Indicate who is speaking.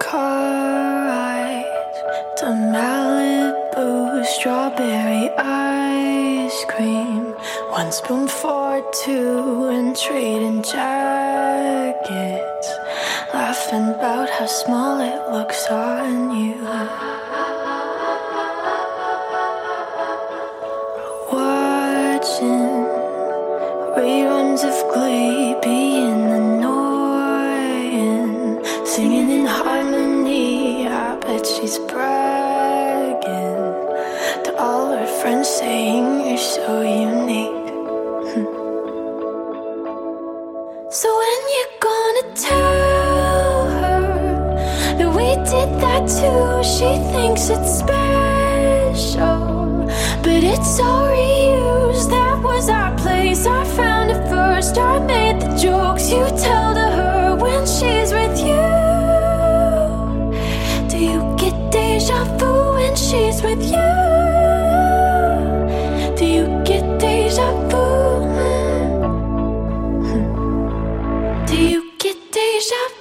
Speaker 1: Car ride to Malibu, strawberry ice cream. One spoon for two, and trading jackets. Laughing about how small it looks on you. Reruns of Glee, being annoying, singing in harmony. I bet she's bragging to all her friends, saying you're so unique. so when you gonna tell her that we did that too? She thinks it's special, but it's all reused. I made the jokes you tell to her when she's with you. Do you get deja vu when she's with you? Do you get deja vu? Do you get deja vu?